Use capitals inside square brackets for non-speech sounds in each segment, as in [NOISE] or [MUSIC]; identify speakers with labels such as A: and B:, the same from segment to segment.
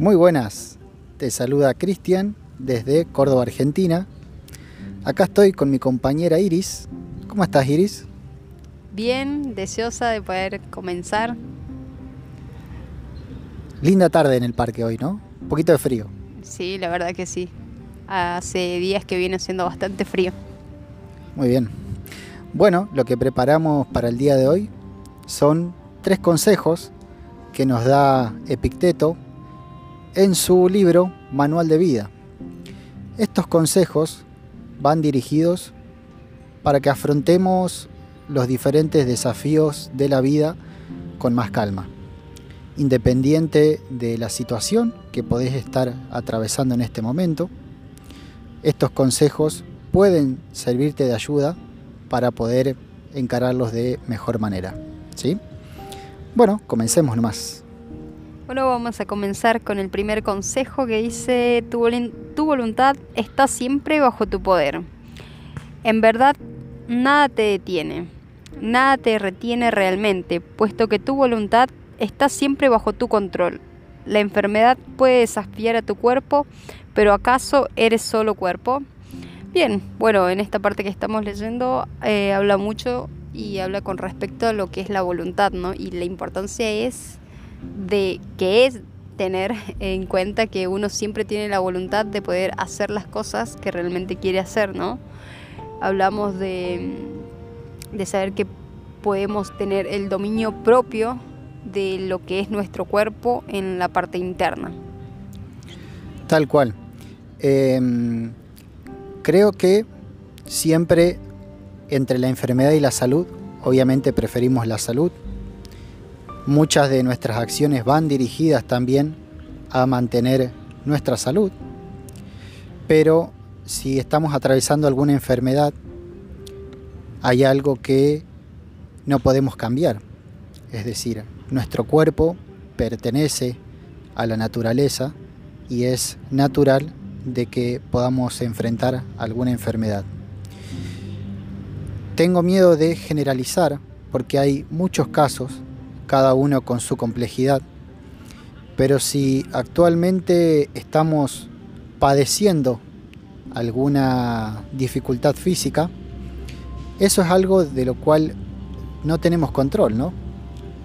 A: Muy buenas, te saluda Cristian desde Córdoba, Argentina. Acá estoy con mi compañera Iris. ¿Cómo estás Iris?
B: Bien, deseosa de poder comenzar.
A: Linda tarde en el parque hoy, ¿no? Un poquito de frío.
B: Sí, la verdad que sí. Hace días que viene haciendo bastante frío.
A: Muy bien. Bueno, lo que preparamos para el día de hoy son tres consejos que nos da Epicteto en su libro Manual de Vida. Estos consejos van dirigidos para que afrontemos los diferentes desafíos de la vida con más calma, independiente de la situación que podés estar atravesando en este momento. Estos consejos pueden servirte de ayuda para poder encararlos de mejor manera. ¿sí? Bueno, comencemos nomás.
B: Bueno, vamos a comenzar con el primer consejo que dice, tu, voluntad está siempre bajo tu poder. En verdad, nada te detiene, nada te retiene realmente, puesto que tu voluntad está siempre bajo tu control. La enfermedad puede desafiar a tu cuerpo, pero ¿acaso eres solo cuerpo? Bien, bueno, en esta parte que estamos leyendo eh, habla mucho y habla con respecto a lo que es la voluntad, ¿no? Y la importancia es de que es tener en cuenta que uno siempre tiene la voluntad de poder hacer las cosas que realmente quiere hacer, ¿no? Hablamos de, de saber que podemos tener el dominio propio de lo que es nuestro cuerpo en la parte interna.
A: Tal cual. Em, creo que siempre entre la enfermedad y la salud, obviamente preferimos la salud, Muchas de nuestras acciones van dirigidas también a mantener nuestra salud. Pero si estamos atravesando alguna enfermedad, hay algo que no podemos cambiar. Es decir, nuestro cuerpo pertenece a la naturaleza y es natural de que podamos enfrentar alguna enfermedad. Tengo miedo de generalizar porque hay muchos casos cada uno con su complejidad. Pero si actualmente estamos padeciendo alguna dificultad física, eso es algo de lo cual no tenemos control, ¿no?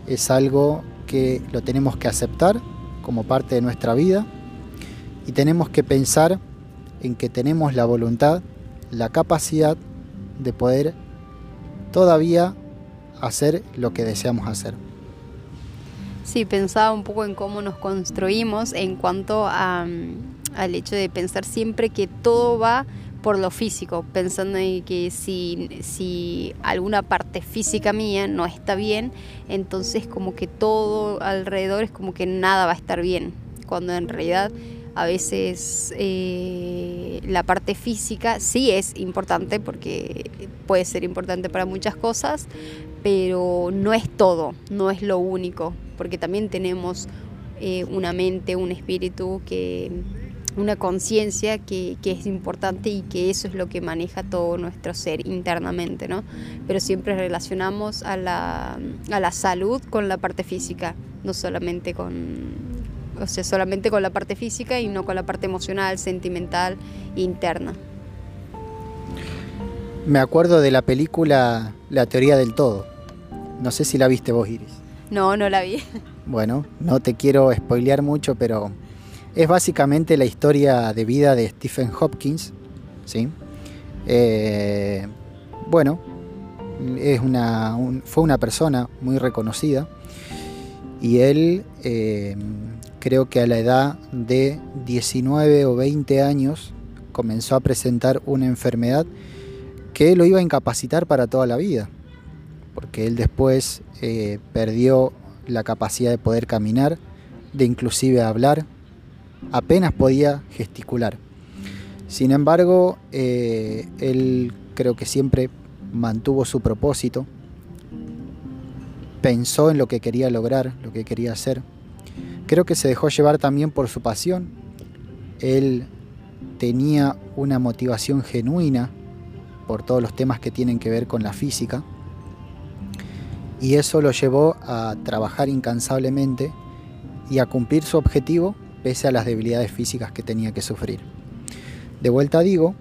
A: Es algo que lo tenemos que aceptar como parte de nuestra vida y tenemos que pensar en que tenemos la voluntad, la capacidad de poder todavía hacer lo que deseamos hacer.
B: Sí, pensaba un poco en cómo nos construimos en cuanto mm, al hecho de pensar siempre que todo va por lo físico, pensando en que si, si alguna parte física mía no está bien, entonces como que todo alrededor es como que nada va a estar bien, cuando en realidad a veces eh, la parte física sí es importante porque puede ser importante para muchas cosas, pero no es todo, no es lo único, porque también tenemos eh, una mente, un espíritu, que, una conciencia que, que, es importante y que eso es lo que maneja todo nuestro ser internamente, ¿no? Pero siempre relacionamos a la, a la salud con la parte física, no solamente con o sea, solamente con la parte física y no con la parte emocional, sentimental, interna.
A: Me acuerdo de la película La teoría del todo. No sé si la viste vos, Iris.
B: No, no la vi.
A: Bueno, no te quiero spoilear mucho, pero es básicamente la historia de vida de Stephen Hopkins. ¿sí? Eh, bueno, es una, fue una persona muy reconocida y él eh, creo que a la edad de 19 o 20 años comenzó a presentar una enfermedad que lo iba a incapacitar para toda la vida, porque él después eh, perdió la capacidad de poder caminar, de inclusive hablar, apenas podía gesticular. Sin embargo, eh, él creo que siempre mantuvo su propósito, pensó en lo que quería lograr, lo que quería hacer, Creo que se dejó llevar también por su pasión. Él tenía una motivación genuina por todos los temas que tienen que ver con la física. Y eso lo llevó a trabajar incansablemente y a cumplir su objetivo pese a las debilidades físicas que tenía que sufrir. De vuelta digo,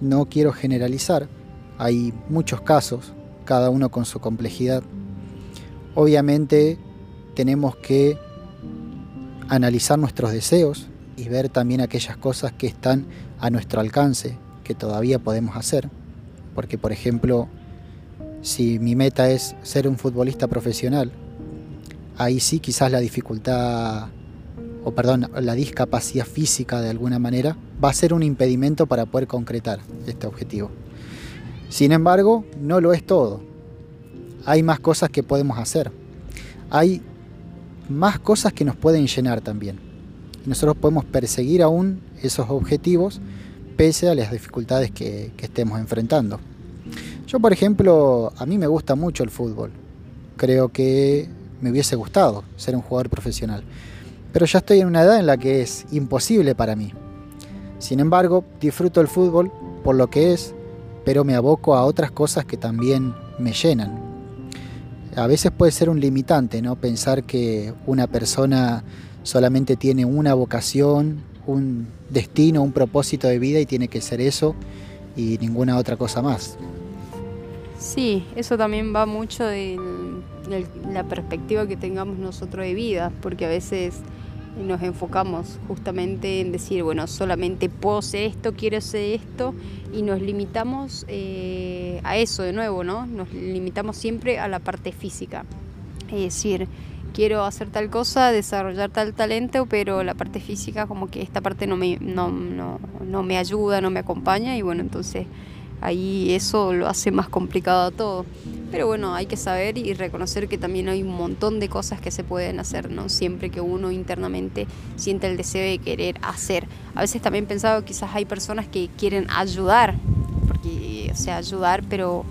A: no quiero generalizar, hay muchos casos, cada uno con su complejidad. Obviamente tenemos que analizar nuestros deseos y ver también aquellas cosas que están a nuestro alcance, que todavía podemos hacer. Porque, por ejemplo, si mi meta es ser un futbolista profesional, ahí sí quizás la dificultad, o perdón, la discapacidad física de alguna manera, va a ser un impedimento para poder concretar este objetivo. Sin embargo, no lo es todo. Hay más cosas que podemos hacer. Hay más cosas que nos pueden llenar también. Y nosotros podemos perseguir aún esos objetivos pese a las dificultades que, que estemos enfrentando. Yo, por ejemplo, a mí me gusta mucho el fútbol. Creo que me hubiese gustado ser un jugador profesional. Pero ya estoy en una edad en la que es imposible para mí. Sin embargo, disfruto el fútbol por lo que es, pero me aboco a otras cosas que también me llenan. A veces puede ser un limitante, ¿no? Pensar que una persona solamente tiene una vocación, un destino, un propósito de vida y tiene que ser eso y ninguna otra cosa más.
B: Sí, eso también va mucho de la perspectiva que tengamos nosotros de vida, porque a veces nos enfocamos justamente en decir, bueno, solamente puedo hacer esto, quiero hacer esto, y nos limitamos eh, a eso de nuevo, ¿no? Nos limitamos siempre a la parte física. Es decir, quiero hacer tal cosa, desarrollar tal talento, pero la parte física como que esta parte no me, no, no, no me ayuda, no me acompaña, y bueno, entonces ahí eso lo hace más complicado todo. Pero bueno, hay que saber y reconocer que también hay un montón de cosas que se pueden hacer, ¿no? Siempre que uno internamente siente el deseo de querer hacer. A veces también he pensado quizás hay personas que quieren ayudar, porque, o sea, ayudar, pero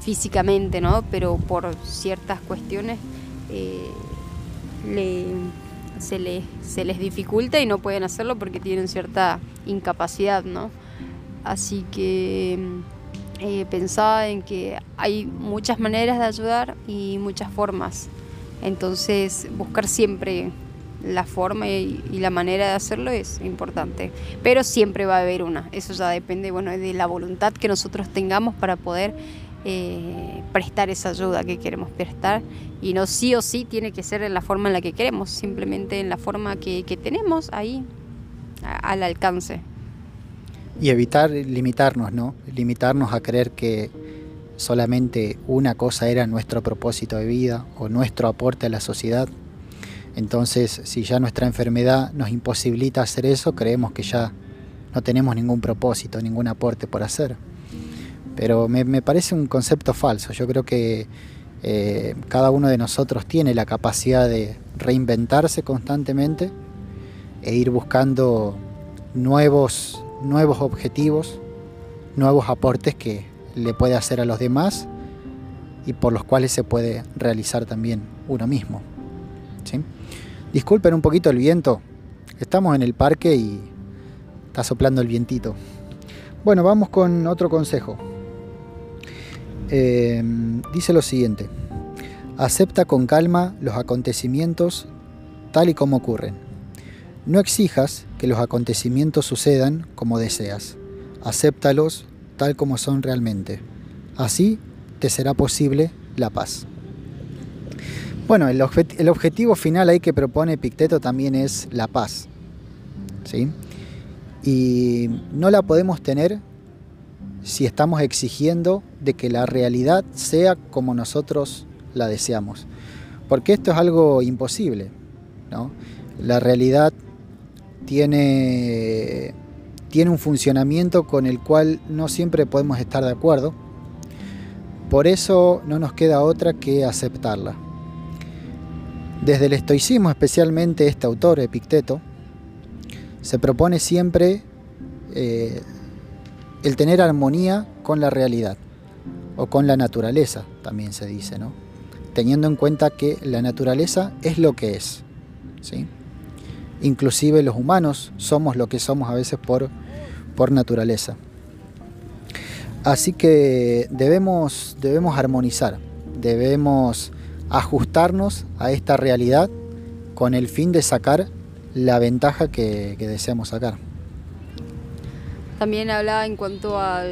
B: físicamente, ¿no? Pero por ciertas cuestiones eh, se, les, se les dificulta y no pueden hacerlo porque tienen cierta incapacidad, ¿no? Así que eh, pensaba en que hay muchas maneras de ayudar y muchas formas. Entonces buscar siempre la forma y, la manera de hacerlo es importante. Pero siempre va a haber una. Eso ya depende bueno, de la voluntad que nosotros tengamos para poder eh, prestar esa ayuda que queremos prestar. Y no sí o sí tiene que ser en la forma en la que queremos, simplemente en la forma que, tenemos ahí al alcance
A: y evitar limitarnos, ¿no? Limitarnos a creer que solamente una cosa era nuestro propósito de vida o nuestro aporte a la sociedad. Entonces, si ya nuestra enfermedad nos imposibilita hacer eso, creemos que ya no tenemos ningún propósito, ningún aporte por hacer. Pero me, parece un concepto falso. Yo creo que eh, cada uno de nosotros tiene la capacidad de reinventarse constantemente e ir buscando nuevos nuevos objetivos, nuevos aportes que le puede hacer a los demás y por los cuales se puede realizar también uno mismo. ¿sí? Disculpen un poquito el viento, estamos en el parque y está soplando el vientito. Bueno, vamos con otro consejo. Em, dice lo siguiente, acepta con calma los acontecimientos tal y como ocurren no exijas que los acontecimientos sucedan como deseas. Acéptalos tal como son realmente. Así te será posible la paz. Bueno, el, objetivo final ahí que propone Picteto también es la paz. ¿sí? Y no la podemos tener si estamos exigiendo de que la realidad sea como nosotros la deseamos. Porque esto es algo imposible. ¿no? La realidad tiene, tiene un funcionamiento con el cual no siempre podemos estar de acuerdo. Por eso no nos queda otra que aceptarla. Desde el estoicismo, especialmente este autor, Epicteto, se propone siempre eh, el tener armonía con la realidad o con la naturaleza, también se dice, ¿no? Teniendo en cuenta que la naturaleza es lo que es, ¿sí? Inclusive los humanos somos lo que somos a veces por, por naturaleza. Así que debemos, debemos armonizar, debemos ajustarnos a esta realidad con el fin de sacar la ventaja que, deseamos sacar.
B: También hablaba en cuanto a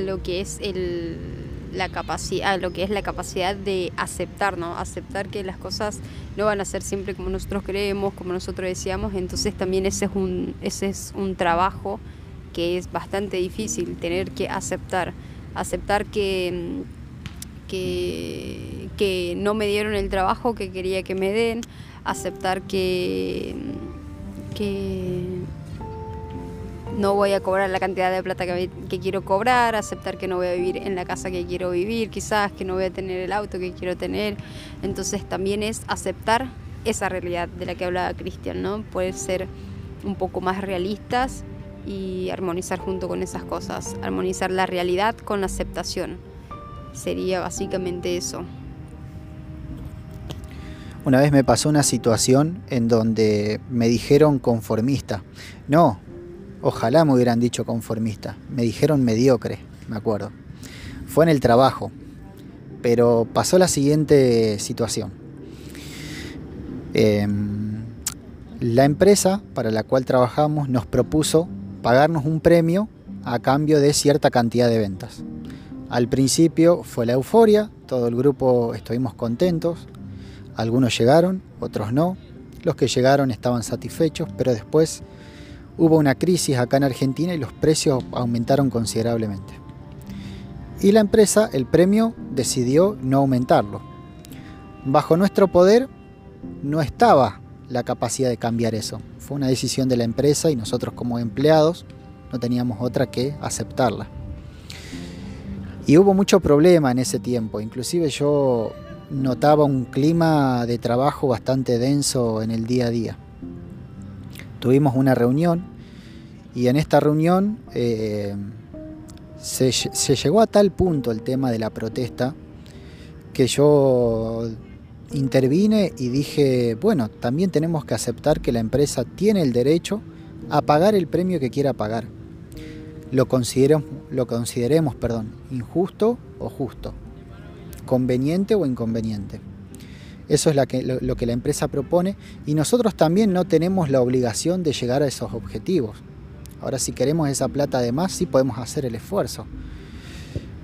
B: lo que es el, la capacidad, lo que es la capacidad de aceptar, ¿no? Aceptar que las cosas no van a ser siempre como nosotros creemos, como nosotros decíamos, entonces también ese es un, ese es un trabajo que es bastante difícil, tener que aceptar, aceptar que, que, que no me dieron el trabajo que quería que me den, aceptar que, que no voy a cobrar la cantidad de plata que, quiero cobrar, aceptar que no voy a vivir en la casa que quiero vivir, quizás que no voy a tener el auto que quiero tener. Entonces también es aceptar esa realidad de la que hablaba Cristian, ¿no? Poder ser un poco más realistas y armonizar junto con esas cosas, armonizar la realidad con la aceptación. Sería básicamente eso.
A: Una vez me pasó una situación en donde me dijeron conformista. No, Ojalá me hubieran dicho conformista. Me dijeron mediocre, me acuerdo. Fue en el trabajo. Pero pasó la siguiente situación. Em, la empresa para la cual trabajamos nos propuso pagarnos un premio a cambio de cierta cantidad de ventas. Al principio fue la euforia, todo el grupo estuvimos contentos, algunos llegaron, otros no, los que llegaron estaban satisfechos, pero después hubo una crisis acá en Argentina y los precios aumentaron considerablemente. Y la empresa, el premio, decidió no aumentarlo. Bajo nuestro poder no estaba la capacidad de cambiar eso. Fue una decisión de la empresa y nosotros como empleados no teníamos otra que aceptarla. Y hubo mucho problema en ese tiempo, inclusive yo notaba un clima de trabajo bastante denso en el día a día tuvimos una reunión y en esta reunión eh, se, llegó a tal punto el tema de la protesta que yo intervine y dije, bueno, también tenemos que aceptar que la empresa tiene el derecho a pagar el premio que quiera pagar. Lo, lo consideremos perdón, injusto o justo, conveniente o inconveniente. Eso es lo, que la empresa propone y nosotros también no tenemos la obligación de llegar a esos objetivos. Ahora si queremos esa plata de más, sí podemos hacer el esfuerzo.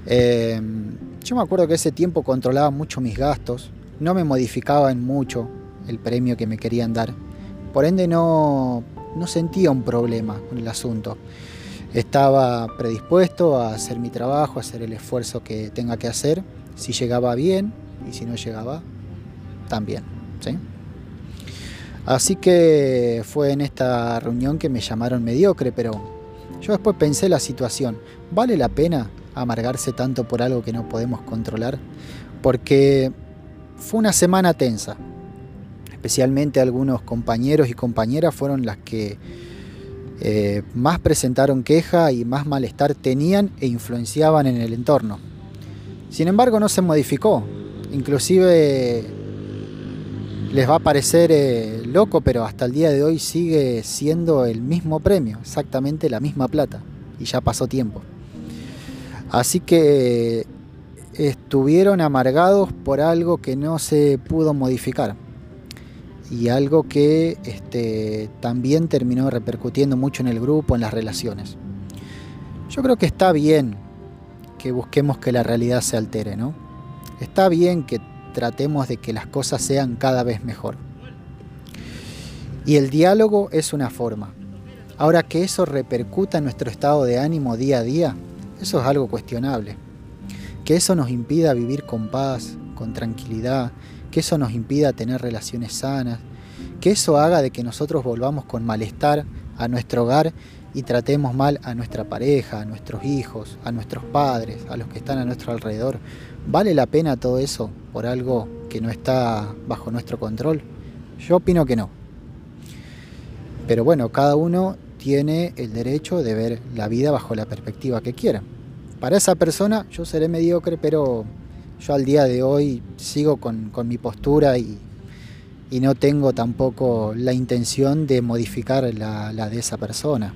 A: Eh, yo me acuerdo que ese tiempo controlaba mucho mis gastos, no me modificaban mucho el premio que me querían dar. Por ende no, no sentía un problema con el asunto. Estaba predispuesto a hacer mi trabajo, a hacer el esfuerzo que tenga que hacer. Si llegaba bien y si no llegaba, también. ¿sí? Así que fue en esta reunión que me llamaron mediocre, pero yo después pensé la situación. ¿Vale la pena amargarse tanto por algo que no podemos controlar? Porque fue una semana tensa. Especialmente algunos compañeros y compañeras fueron las que eh, más presentaron queja y más malestar tenían e influenciaban en el entorno. Sin embargo, no se modificó. Inclusive les va a parecer eh, loco, pero hasta el día de hoy sigue siendo el mismo premio, exactamente la misma plata, y ya pasó tiempo. Así que estuvieron amargados por algo que no se pudo modificar y algo que este, también terminó repercutiendo mucho en el grupo, en las relaciones. Yo creo que está bien que busquemos que la realidad se altere, ¿no? Está bien que tratemos de que las cosas sean cada vez mejor. Y el diálogo es una forma. Ahora que eso repercuta en nuestro estado de ánimo día a día, eso es algo cuestionable. Que eso nos impida vivir con paz, con tranquilidad, que eso nos impida tener relaciones sanas, que eso haga de que nosotros volvamos con malestar a nuestro hogar y tratemos mal a nuestra pareja, a nuestros hijos, a nuestros padres, a los que están a nuestro alrededor. ¿Vale la pena todo eso por algo que no está bajo nuestro control? Yo opino que no. Pero bueno, cada uno tiene el derecho de ver la vida bajo la perspectiva que quiera. Para esa persona yo seré mediocre, pero yo al día de hoy sigo con, mi postura y, no tengo tampoco la intención de modificar la, la de esa persona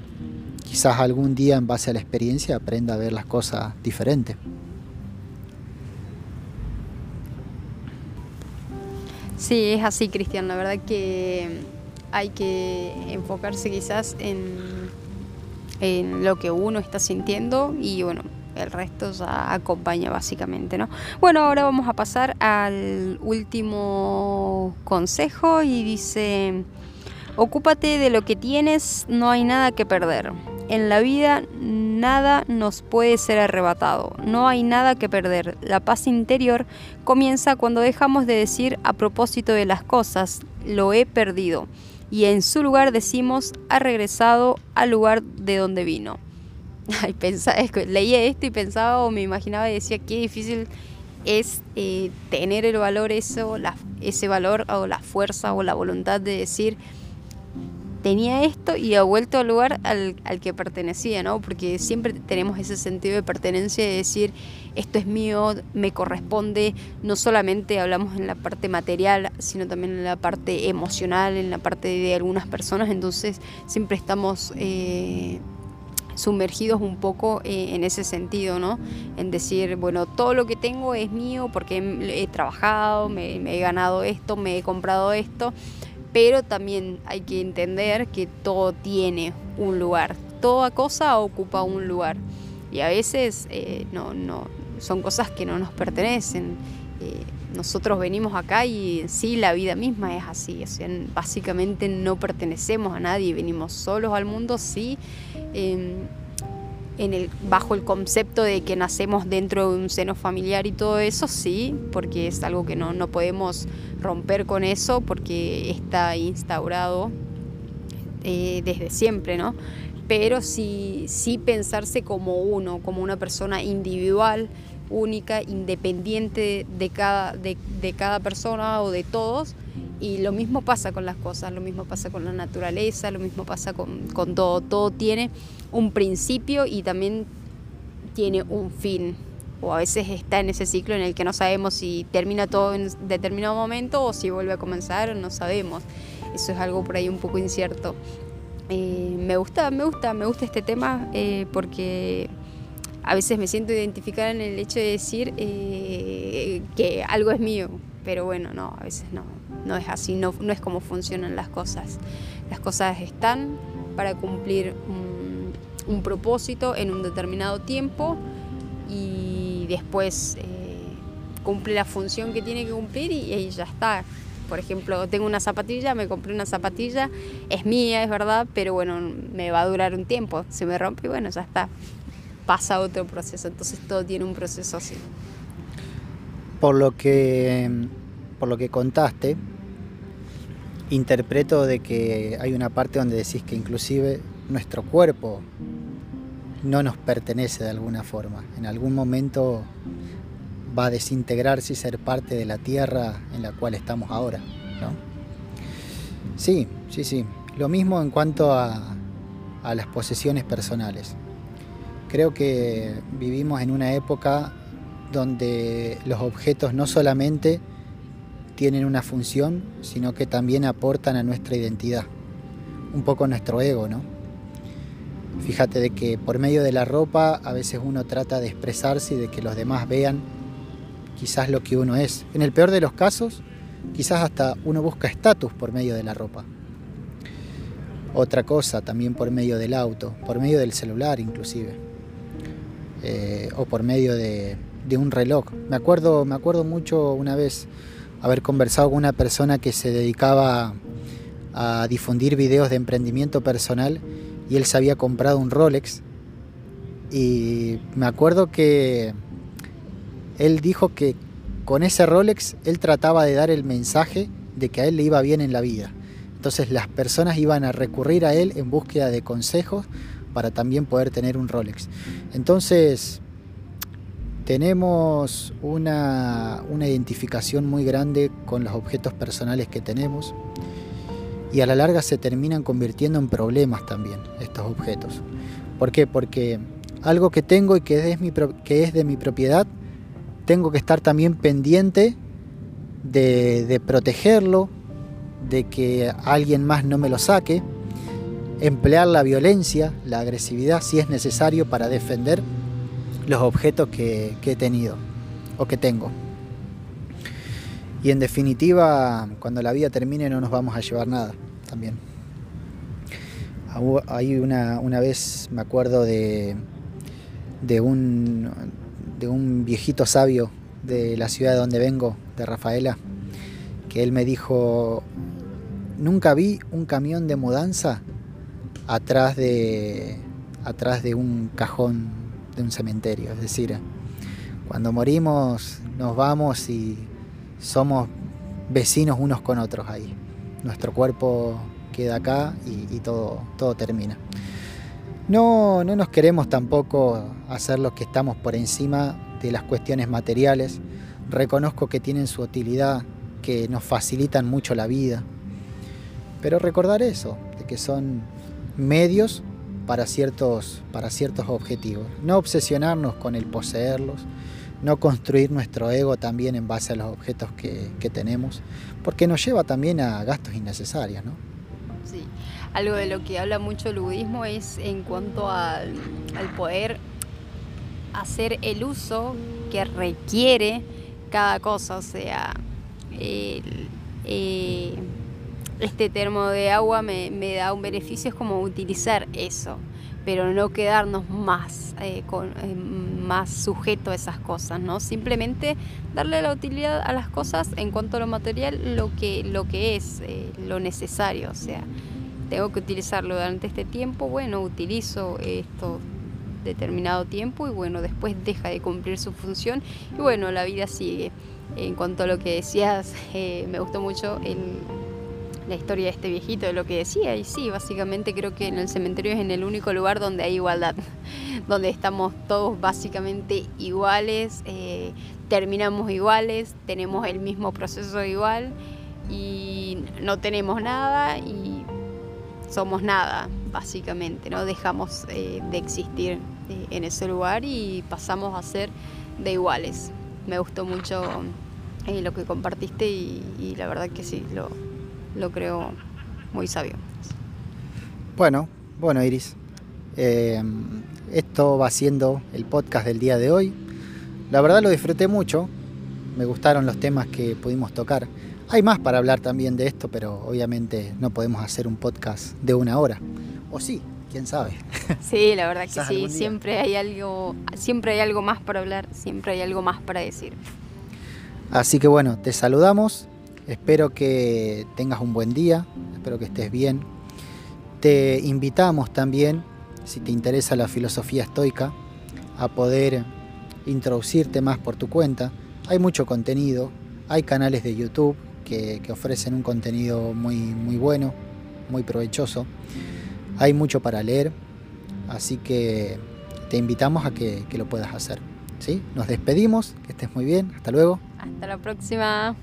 A: quizás algún día en base a la experiencia aprenda a ver las cosas diferentes.
B: Sí, es así, Cristian. La verdad que hay que enfocarse quizás en, en lo que uno está sintiendo y bueno, el resto ya acompaña básicamente, ¿no? Bueno, ahora vamos a pasar al último consejo y dice, ocúpate de lo que tienes, no hay nada que perder. En la vida nada nos puede ser arrebatado, no hay nada que perder. La paz interior comienza cuando dejamos de decir a propósito de las cosas, lo he perdido, y en su lugar decimos, ha regresado al lugar de donde vino. [LAUGHS] Ay, pensaba, leía esto y pensaba o me imaginaba y decía qué difícil es eh, tener el valor eso, ese valor o la fuerza o la voluntad de decir tenía esto y ha vuelto al lugar al, que pertenecía, ¿no? Porque siempre tenemos ese sentido de pertenencia de decir esto es mío, me corresponde, no solamente hablamos en la parte material, sino también en la parte emocional, en la parte de algunas personas, entonces siempre estamos eh, sumergidos un poco eh, en ese sentido, ¿no? En decir, bueno, todo lo que tengo es mío porque he, trabajado, me, he ganado esto, me he comprado esto, pero también hay que entender que todo tiene un lugar, toda cosa ocupa un lugar. Y a veces eh, no, no, son cosas que no nos pertenecen. Eh, nosotros venimos acá y sí, la vida misma es así, básicamente no pertenecemos a nadie, venimos solos al mundo, sí, em, bajo el concepto de que nacemos dentro de un seno familiar y todo eso, sí, porque es algo que no, no podemos romper con eso porque está instaurado eh, desde siempre, ¿no? Pero sí, sí pensarse como uno, como una persona individual, única, independiente de cada, de, de cada persona o de todos. Y lo mismo pasa con las cosas, lo mismo pasa con la naturaleza, lo mismo pasa con, con todo. Todo tiene un principio y también tiene un fin. O a veces está en ese ciclo en el que no sabemos si termina todo en determinado momento o si vuelve a comenzar, no sabemos. Eso es algo por ahí un poco incierto. Eh, me gusta, me gusta, me gusta este tema eh, porque a veces me siento identificada en el hecho de decir eh, que algo es mío, pero bueno, no, a veces no, no es así, no, no es como funcionan las cosas. Las cosas están para cumplir un, propósito en un determinado tiempo y después eh, cumple la función que tiene que cumplir y, y ya está. Por ejemplo, tengo una zapatilla, me compré una zapatilla, es mía, es verdad, pero bueno, me va a durar un tiempo. Se me rompe y bueno, ya está pasa otro proceso. Entonces todo tiene un proceso así.
A: Por lo que, por lo que contaste, interpreto de que hay una parte donde decís que inclusive nuestro cuerpo no nos pertenece de alguna forma. En algún momento va a desintegrarse y ser parte de la tierra en la cual estamos ahora. ¿no? Sí, sí, sí. Lo mismo en cuanto a, a las posesiones personales. Creo que vivimos en una época donde los objetos no solamente tienen una función, sino que también aportan a nuestra identidad, un poco nuestro ego, ¿no? Fíjate de que por medio de la ropa a veces uno trata de expresarse y de que los demás vean quizás lo que uno es. En el peor de los casos, quizás hasta uno busca estatus por medio de la ropa. Otra cosa también por medio del auto, por medio del celular inclusive. Eh, o por medio de, un reloj. Me acuerdo, me acuerdo mucho una vez haber conversado con una persona que se dedicaba a difundir videos de emprendimiento personal y él se había comprado un Rolex y me acuerdo que él dijo que con ese Rolex él trataba de dar el mensaje de que a él le iba bien en la vida. Entonces las personas iban a recurrir a él en búsqueda de consejos para también poder tener un Rolex. Entonces, tenemos una, identificación muy grande con los objetos personales que tenemos y a la larga se terminan convirtiendo en problemas también estos objetos. ¿Por qué? Porque algo que tengo y que es, mi, que es de mi propiedad, tengo que estar también pendiente de, de protegerlo, de que alguien más no me lo saque emplear la violencia, la agresividad si es necesario para defender los objetos que, he tenido o que tengo. Y en definitiva, cuando la vida termine no nos vamos a llevar nada. también. Hay una, una vez, me acuerdo de, de, un, de un viejito sabio de la ciudad de donde vengo, de Rafaela, que él me dijo, nunca vi un camión de mudanza atrás de, atrás de un cajón de un cementerio. Es decir, cuando morimos nos vamos y somos vecinos unos con otros ahí. Nuestro cuerpo queda acá y, todo, todo termina. No, no nos queremos tampoco hacer los que estamos por encima de las cuestiones materiales. Reconozco que tienen su utilidad, que nos facilitan mucho la vida. Pero recordar eso, de que son medios para ciertos, para ciertos objetivos. No obsesionarnos con el poseerlos, no construir nuestro ego también en base a los objetos que, tenemos, porque nos lleva también a gastos innecesarios. ¿no?
B: Sí, algo de lo que habla mucho el budismo es en cuanto al, poder hacer el uso que requiere cada cosa, o sea, eh, este termo de agua me, me, da un beneficio, es como utilizar eso, pero no quedarnos más, eh, con, eh, más sujeto a esas cosas, ¿no? Simplemente darle la utilidad a las cosas en cuanto a lo material, lo que, lo que es, eh, lo necesario, o sea, tengo que utilizarlo durante este tiempo, bueno, utilizo esto determinado tiempo y bueno, después deja de cumplir su función y bueno, la vida sigue. En cuanto a lo que decías, [LAUGHS] me gustó mucho el la historia de este viejito, de lo que decía, y sí, básicamente creo que en el cementerio es en el único lugar donde hay igualdad, [LAUGHS] donde estamos todos básicamente iguales, eh, terminamos iguales, tenemos el mismo proceso igual y no tenemos nada y somos nada, básicamente, ¿no? Dejamos eh, de existir eh, en ese lugar y pasamos a ser de iguales. Me gustó mucho lo que compartiste y, y la verdad que sí, lo, lo creo muy sabio.
A: Bueno, bueno Iris, eh, esto va siendo el podcast del día de hoy. La verdad lo disfruté mucho, me gustaron los temas que pudimos tocar. Hay más para hablar también de esto, pero obviamente no podemos hacer un podcast de una hora. O sí, quién sabe. [LAUGHS]
B: Sí, la verdad que sí, siempre hay algo, siempre hay algo más para hablar, siempre hay algo más para decir.
A: Así que bueno, te saludamos Espero que tengas un buen día, espero que estés bien. Te invitamos también, si te interesa la filosofía estoica, a poder introducirte más por tu cuenta. Hay mucho contenido, hay canales de YouTube que, ofrecen un contenido muy, muy bueno, muy provechoso. Hay mucho para leer, así que te invitamos a que, que lo puedas hacer. ¿sí? Nos despedimos, que estés muy bien, hasta luego.
B: Hasta la próxima.